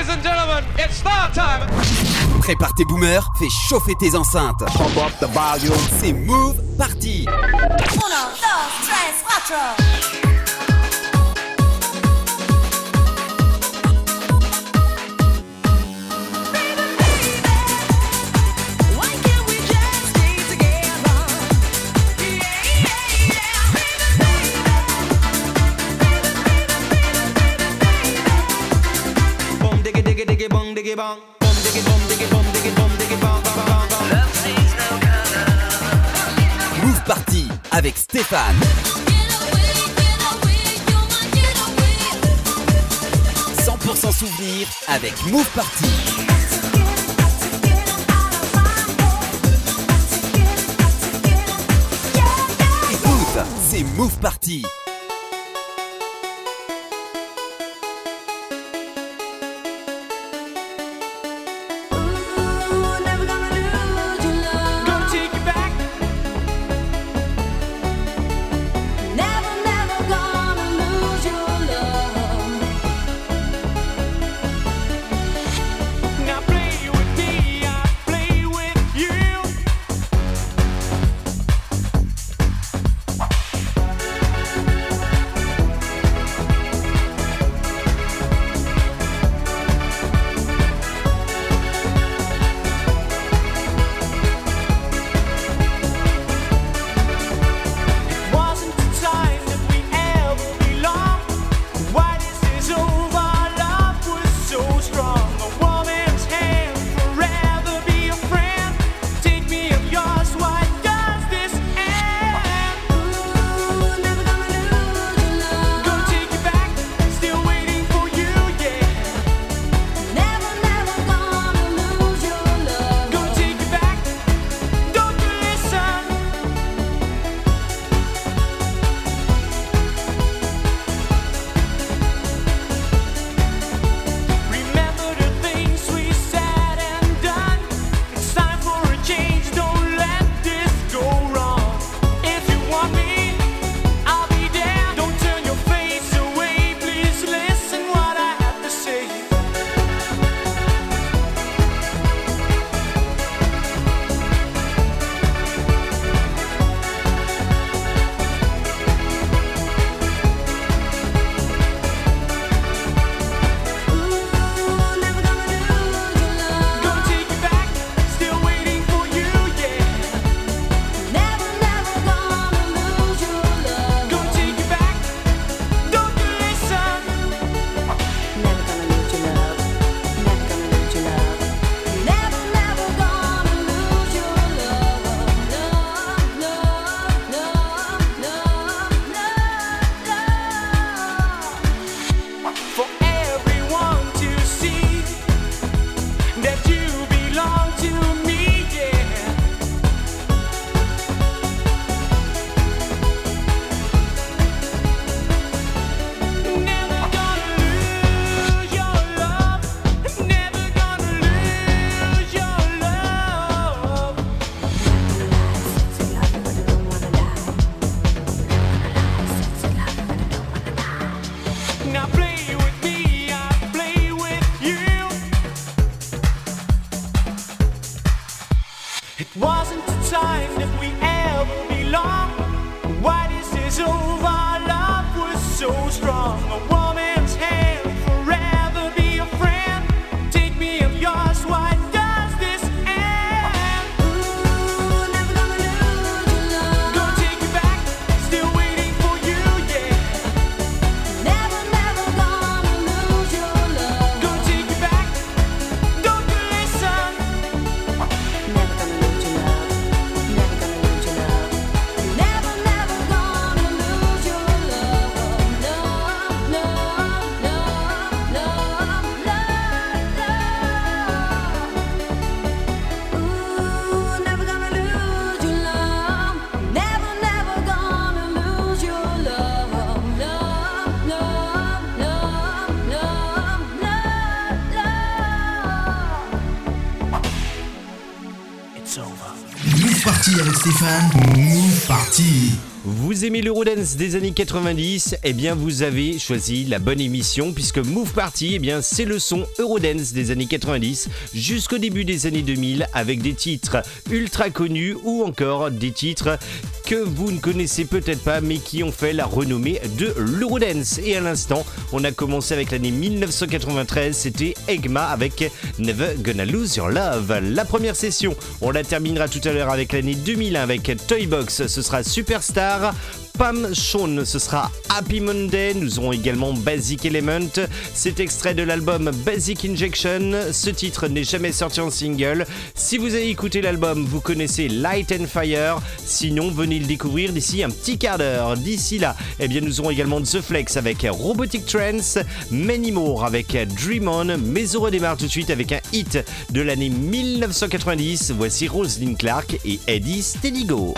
Ladies and gentlemen, it's start time. Prépare tes boomers, fais chauffer tes enceintes. C'est Move Party. Move Party avec Stéphane. sans souvenir avec Move Party. c'est Move Party Move Party. Vous aimez l'Eurodance des années 90 Eh bien, vous avez choisi la bonne émission puisque Move Party, eh bien, c'est le son Eurodance des années 90 jusqu'au début des années 2000 avec des titres ultra connus ou encore des titres que vous ne connaissez peut-être pas, mais qui ont fait la renommée de l'Eurodance. Et à l'instant, on a commencé avec l'année 1993, c'était Egma avec Never Gonna Lose Your Love. La première session, on la terminera tout à l'heure avec l'année 2001 avec Toybox, ce sera Superstar. Pam Shawn. Ce sera Happy Monday. Nous aurons également Basic Element. Cet extrait de l'album Basic Injection. Ce titre n'est jamais sorti en single. Si vous avez écouté l'album, vous connaissez Light and Fire. Sinon, venez le découvrir d'ici un petit quart d'heure. D'ici là, eh bien, nous aurons également The Flex avec Robotic Trends, Many More avec Dream On. Mais on redémarre tout de suite avec un hit de l'année 1990. Voici Roselyne Clark et Eddie Stenigo.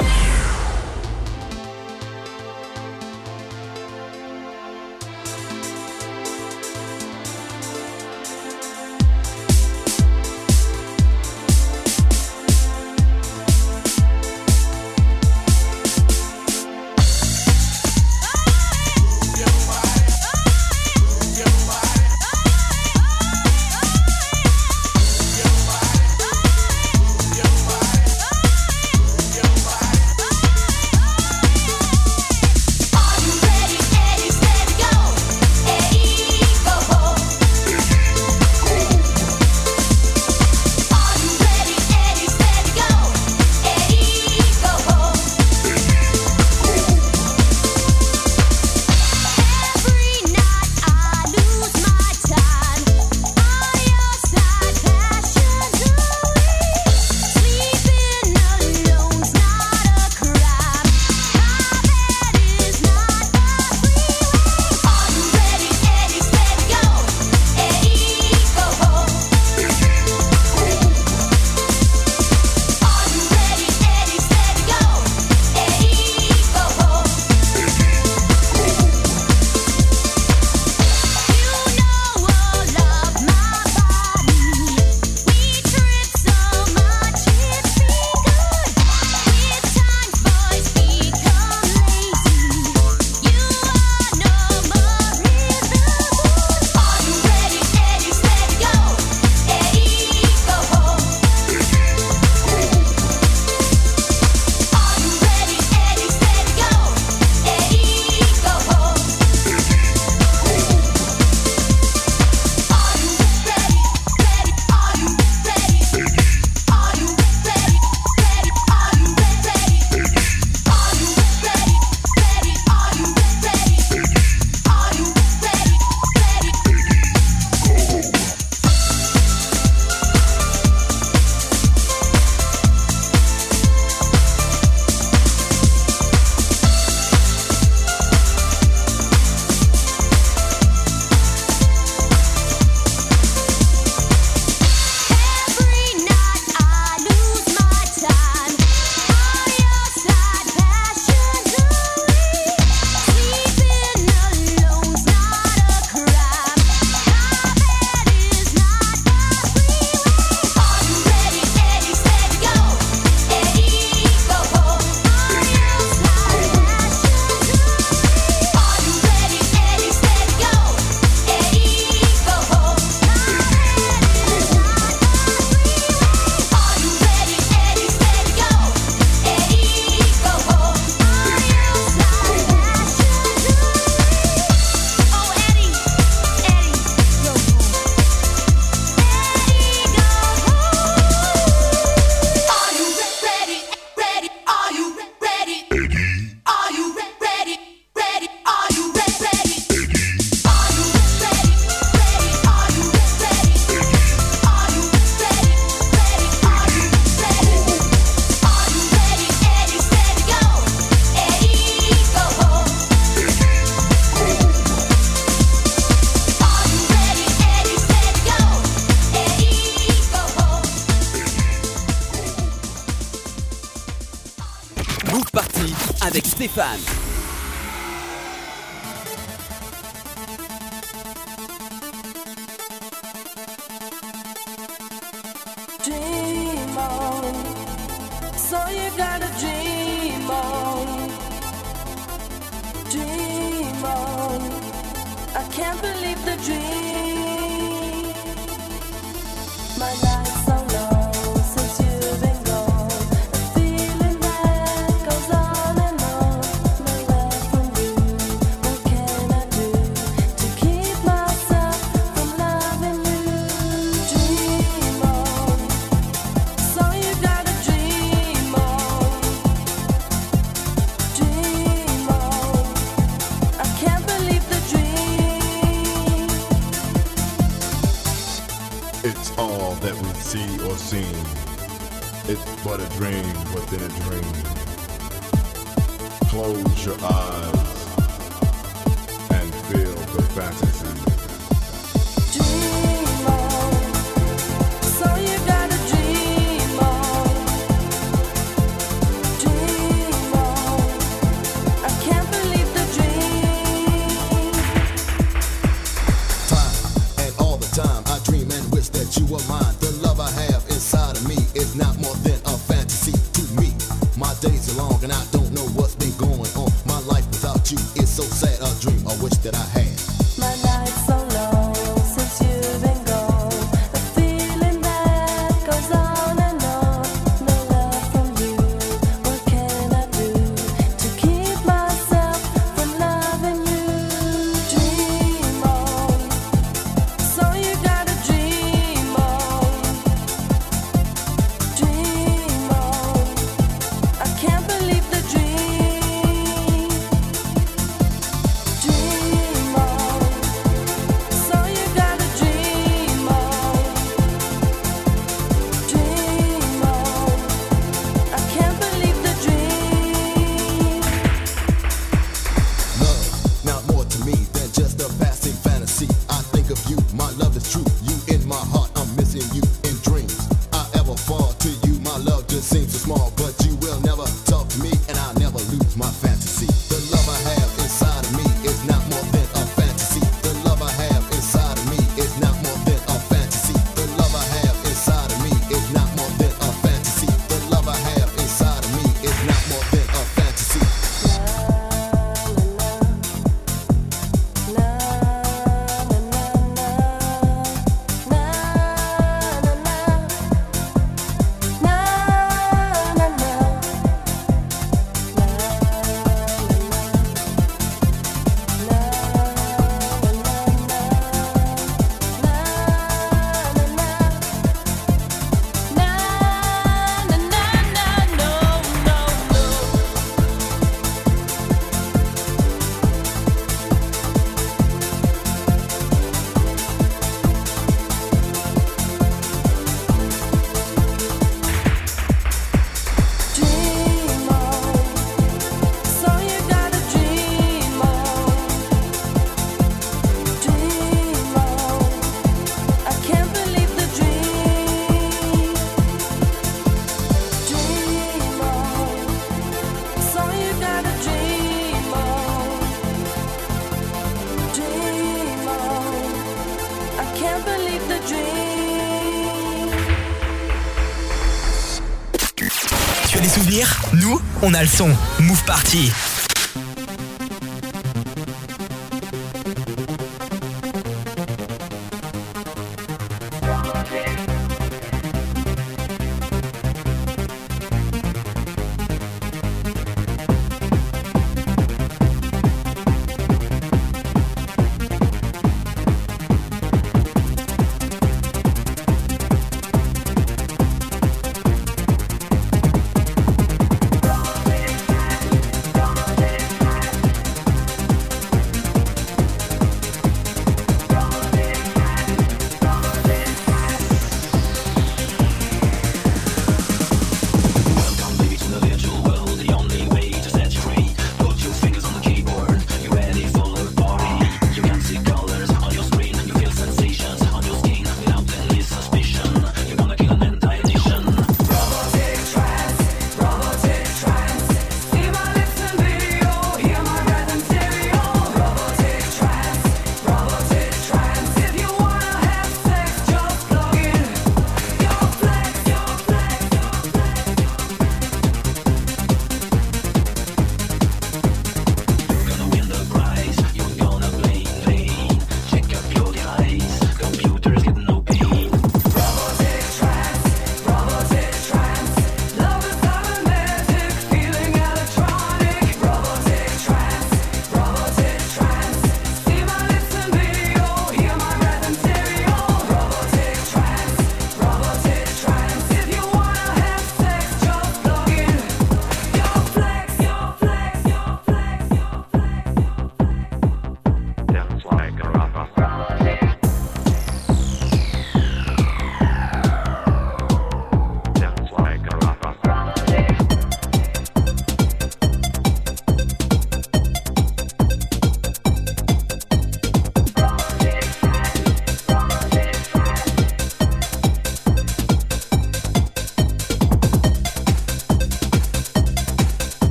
Fan. On a le son. Move Party.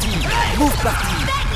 Move Party.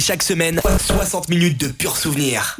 Chaque semaine 60 minutes de pur souvenir.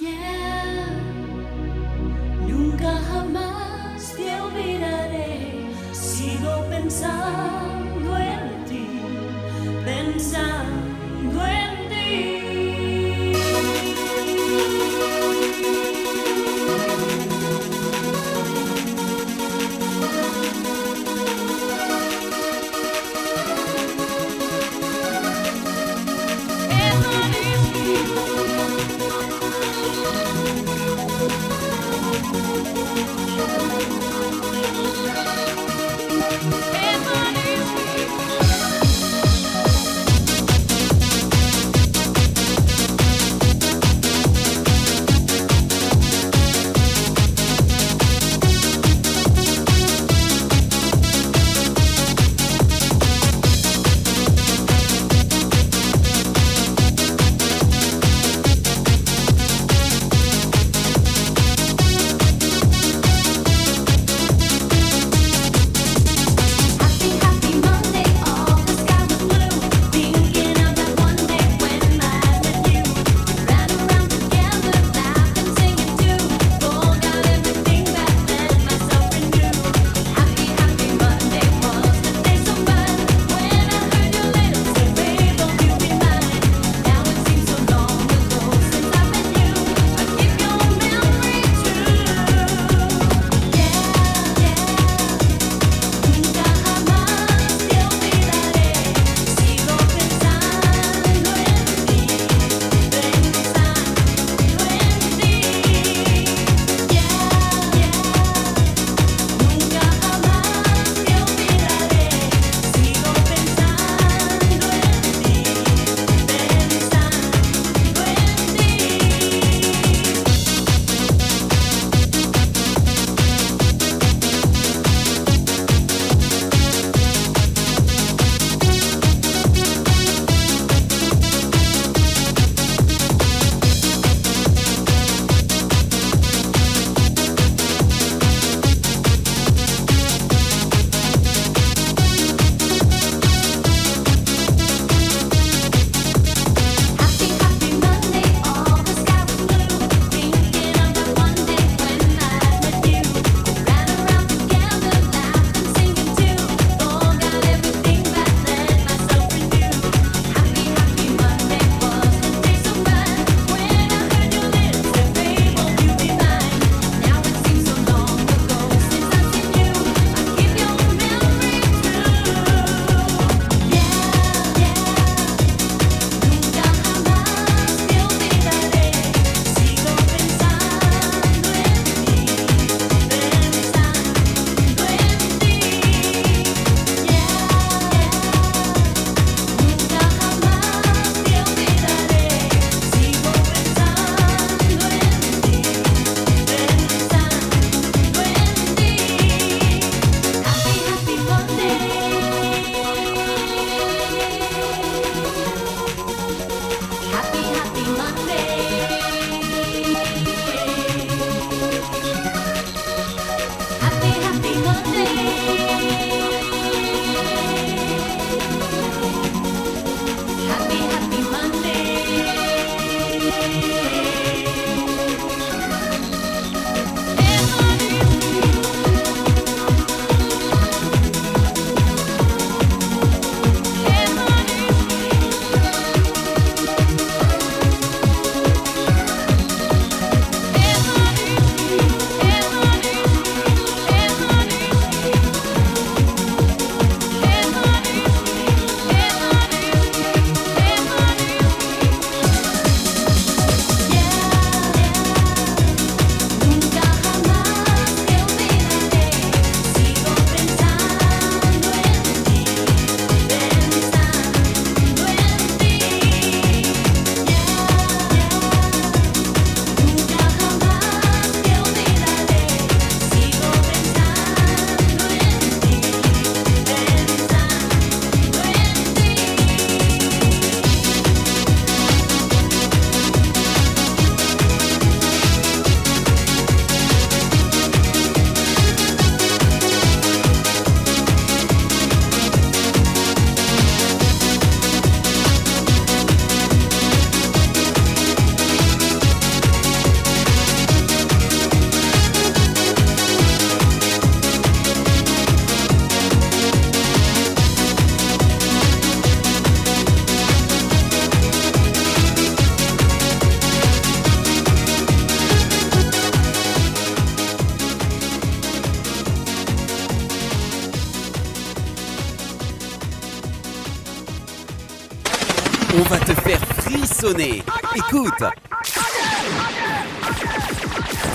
Écoute.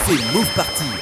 C'est Move Party.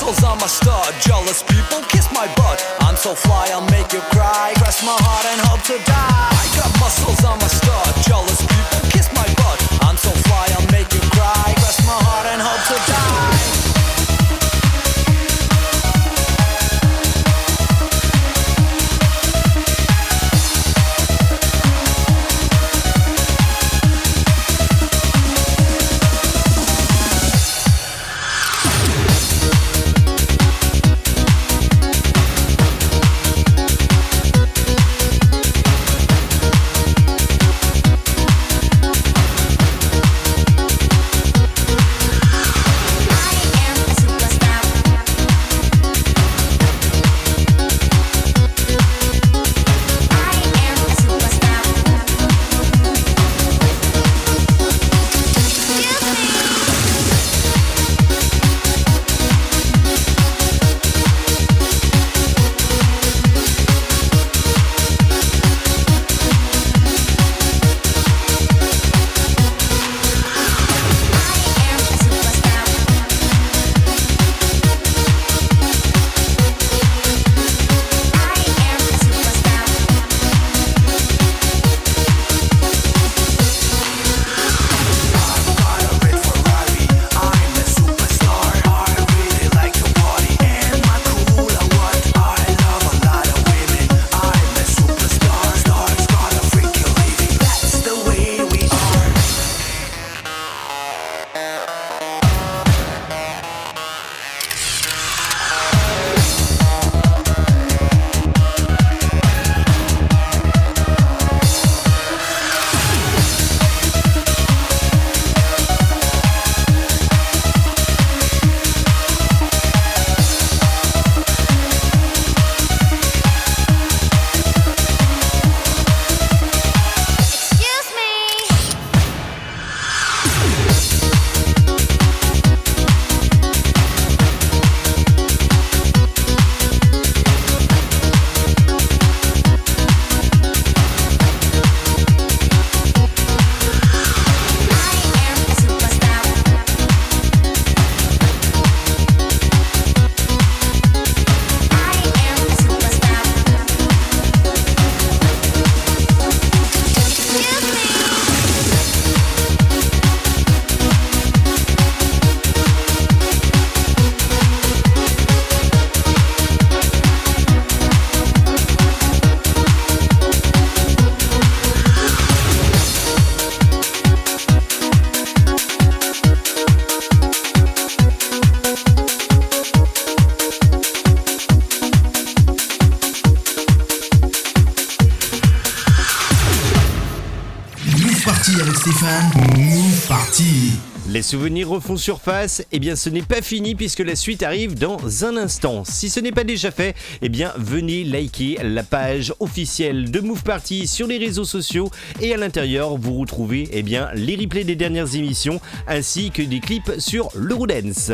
Muscles on my stud. Jealous people kiss my butt. I'm so fly, I'll make you cry. Press my heart and hope to die. I got muscles on my stud. Jealous people kiss my butt. I'm so fly, I'll make you cry. Press my heart and hope to die. Refont surface, eh bien ce n'est pas fini puisque la suite arrive dans un instant. Si ce n'est pas déjà fait, eh bien venez liker la page officielle de Move Party sur les réseaux sociaux et à l'intérieur vous retrouvez eh bien les replays des dernières émissions ainsi que des clips sur l'Eurodance.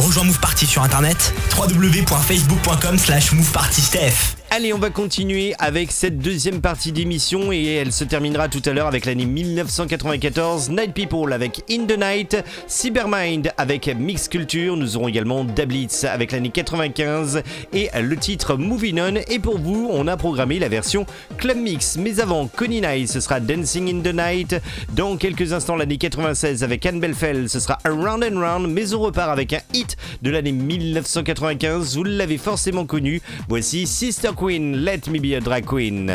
Rejoins Move Party sur internet www.facebook.com slash movepartysteph Allez, on va continuer avec cette deuxième partie d'émission et elle se terminera tout à l'heure avec l'année 1994, Night People avec In the Night, Cybermind avec Mix Culture, nous aurons également Dablitz avec l'année 95 et le titre Moving On et pour vous, on a programmé la version Club Mix. Mais avant, Connie Night, ce sera Dancing in the Night. Dans quelques instants, l'année 96 avec Anne Belfell, ce sera Around and Round, mais on repart avec un hit de l'année 1995, vous l'avez forcément connu. Voici Sister Queen, Let Me Be a Drag Queen.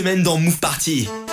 Semaine dans Move Party.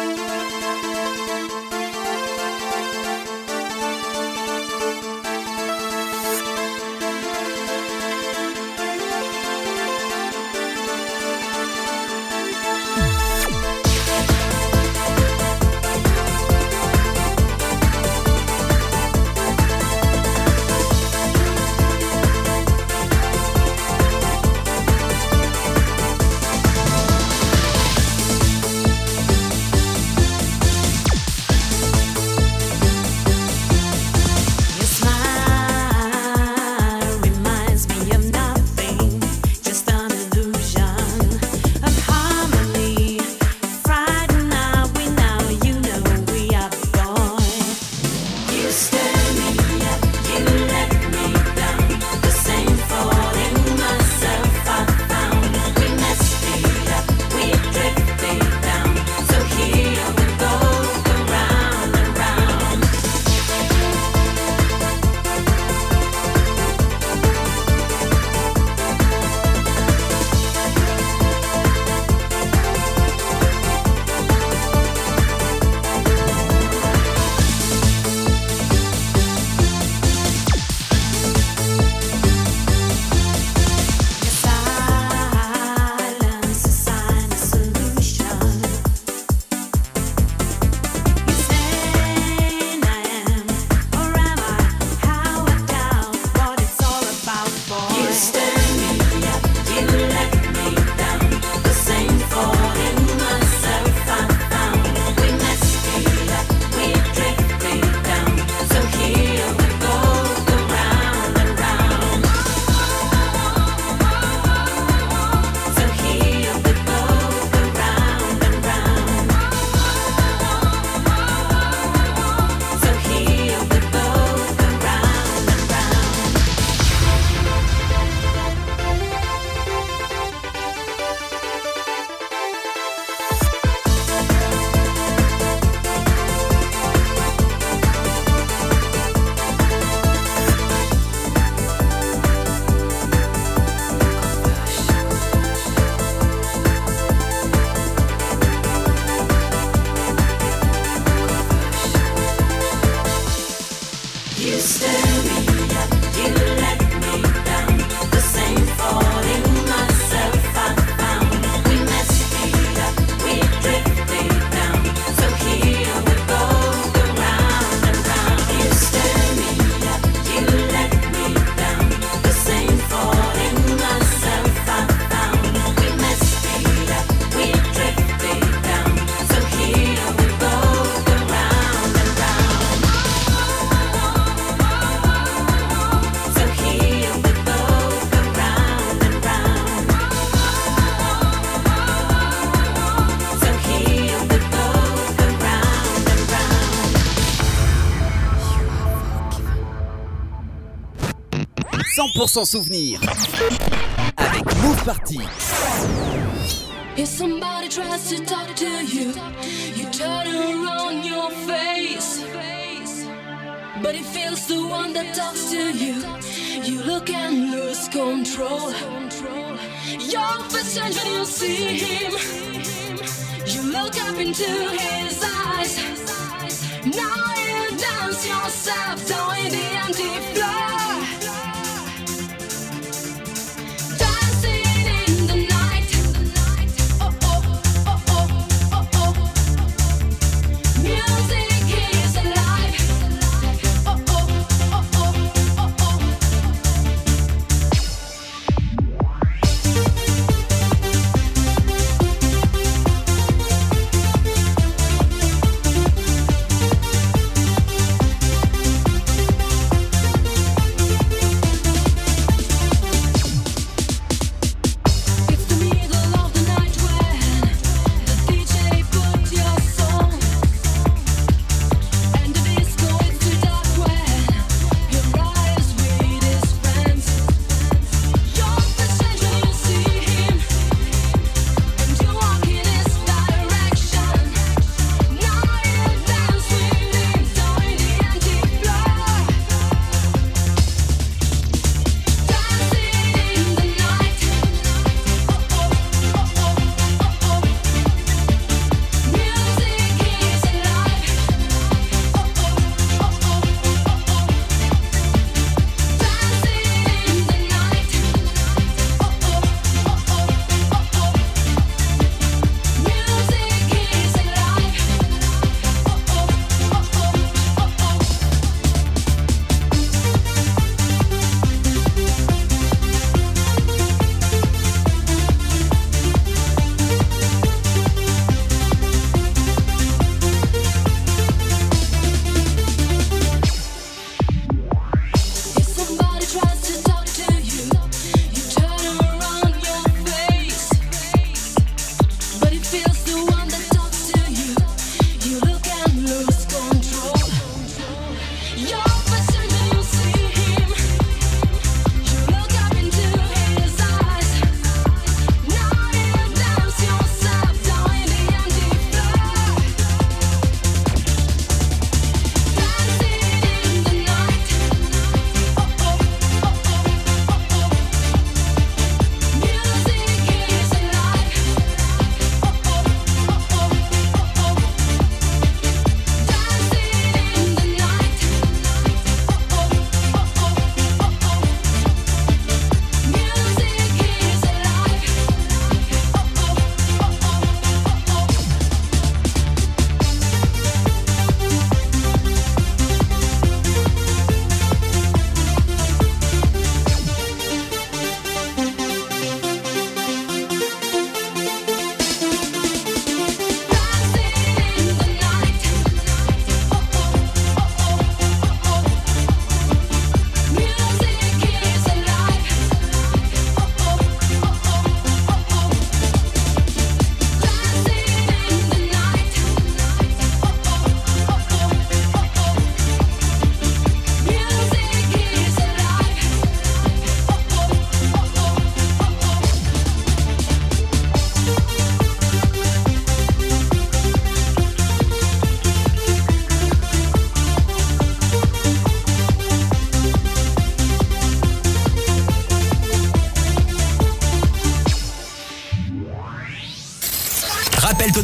100% souvenir avec Move Party. If somebody tries to talk to you, you turn around your face. But if it's the one that talks to you, you look and lose control. Your first change when you see him, you look up into his eyes. Now you dance yourself down in the empty floor.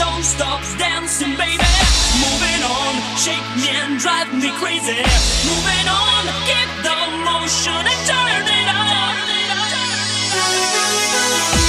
On, don't stop dancing, baby. Moving on, shake me and drive me crazy. Moving on, keep the motion and turn it up. Three,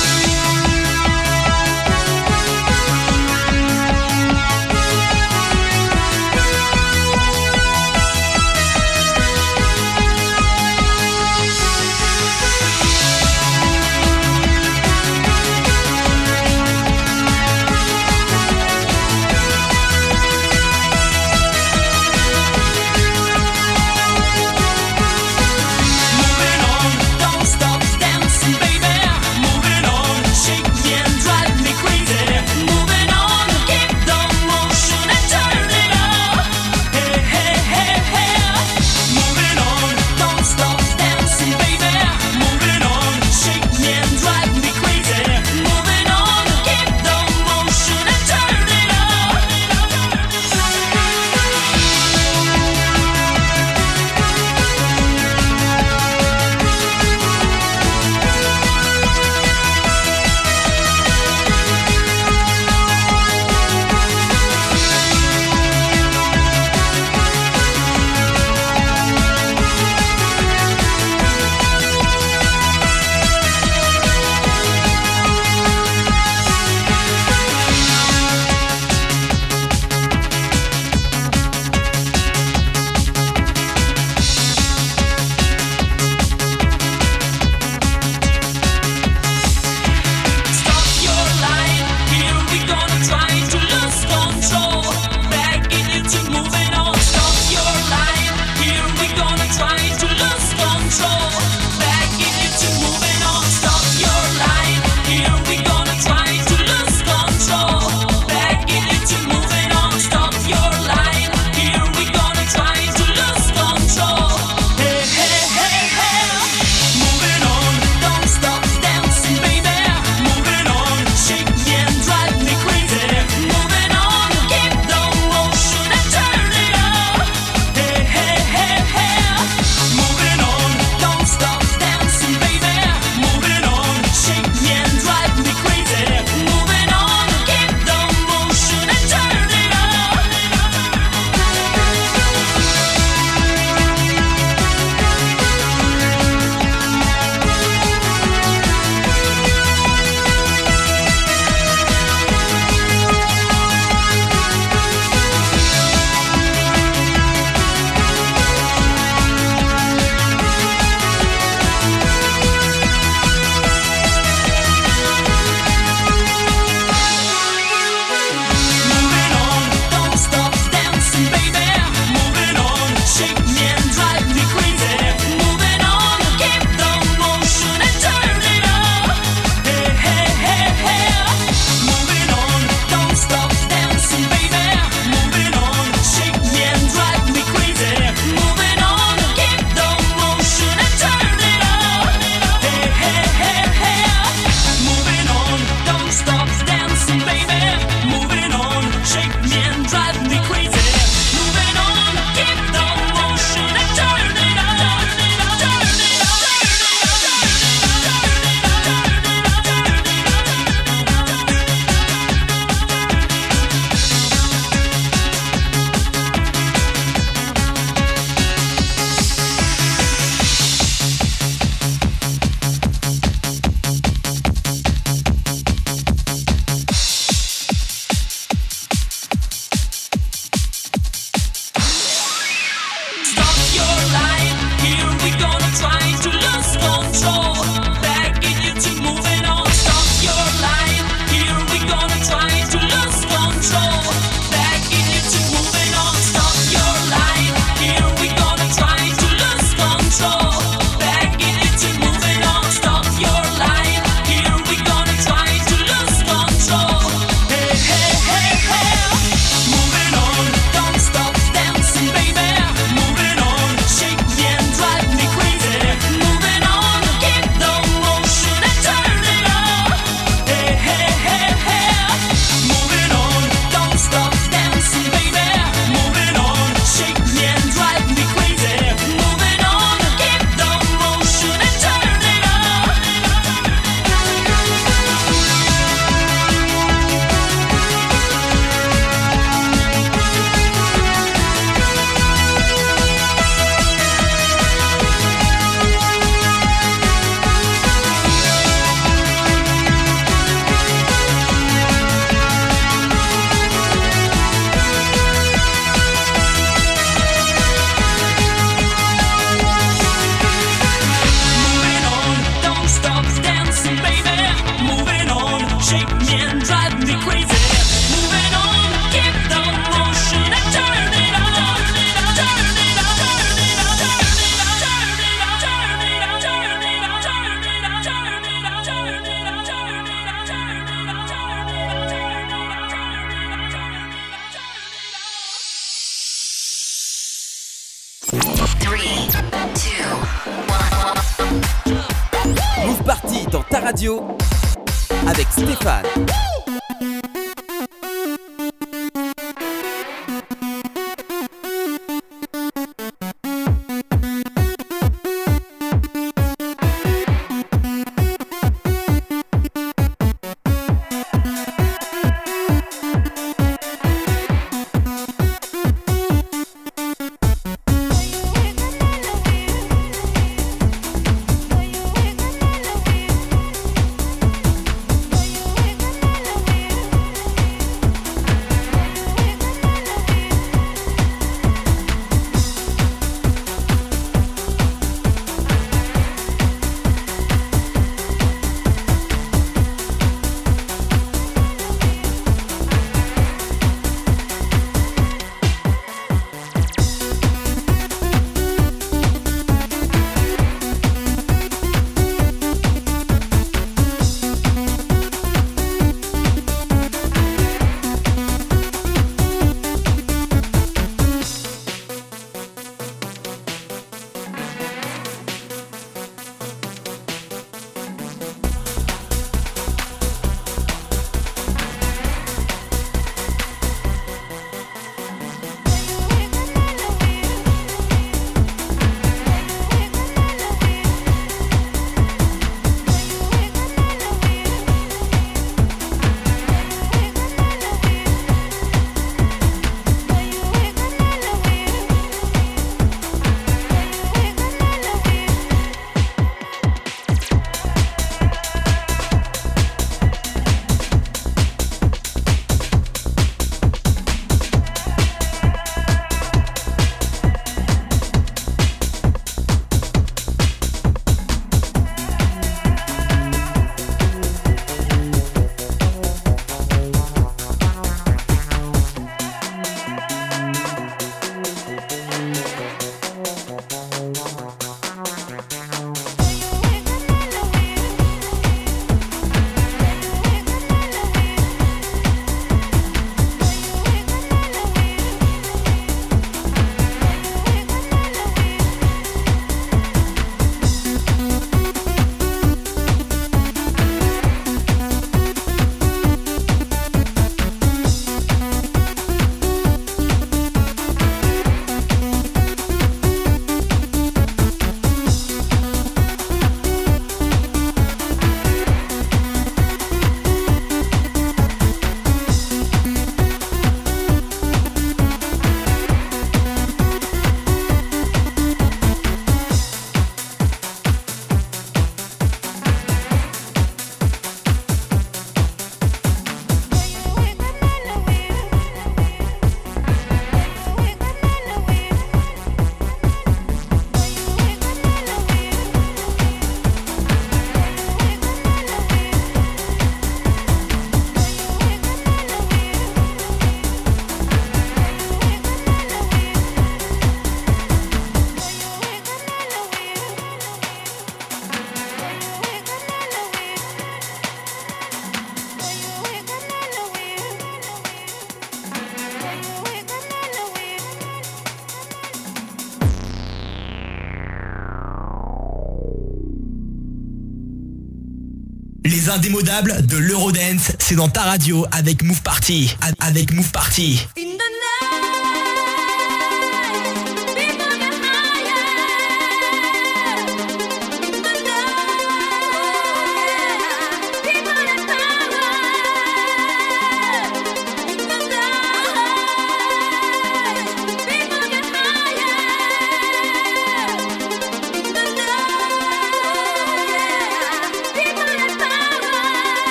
Les indémodables de l'Eurodance, c'est dans ta radio avec Move Party. Avec Move Party.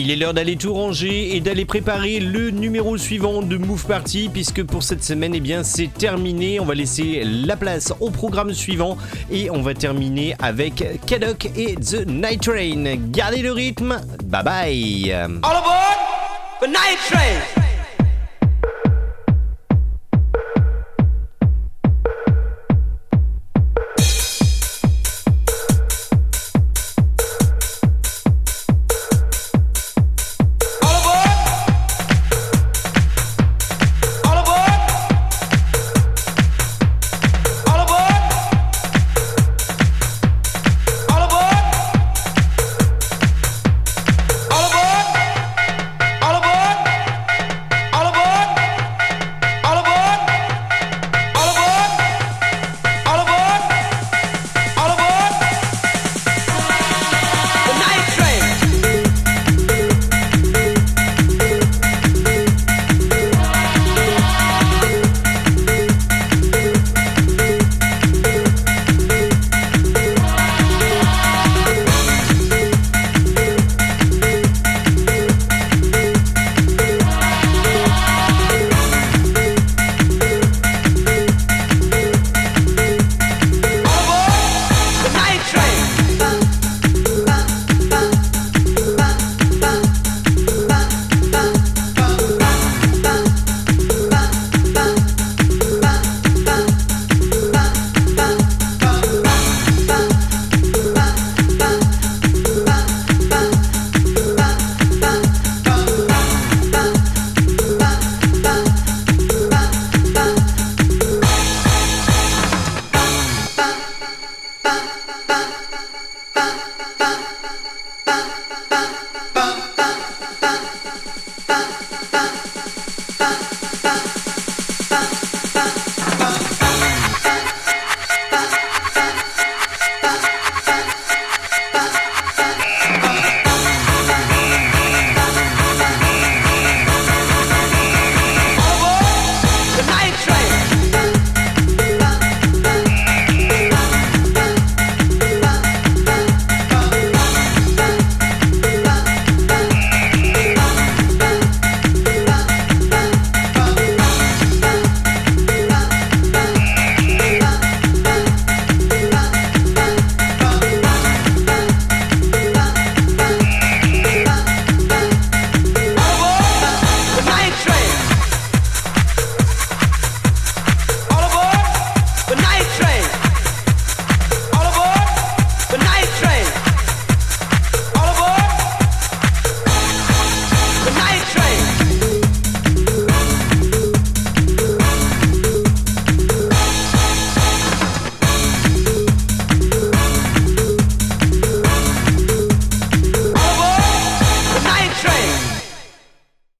Il est l'heure d'aller tout ranger et d'aller préparer le numéro suivant de Move Party puisque pour cette semaine eh c'est terminé. On va laisser la place au programme suivant et on va terminer avec Kadok et The Night Train. Gardez le rythme. Bye bye. All aboard the night train.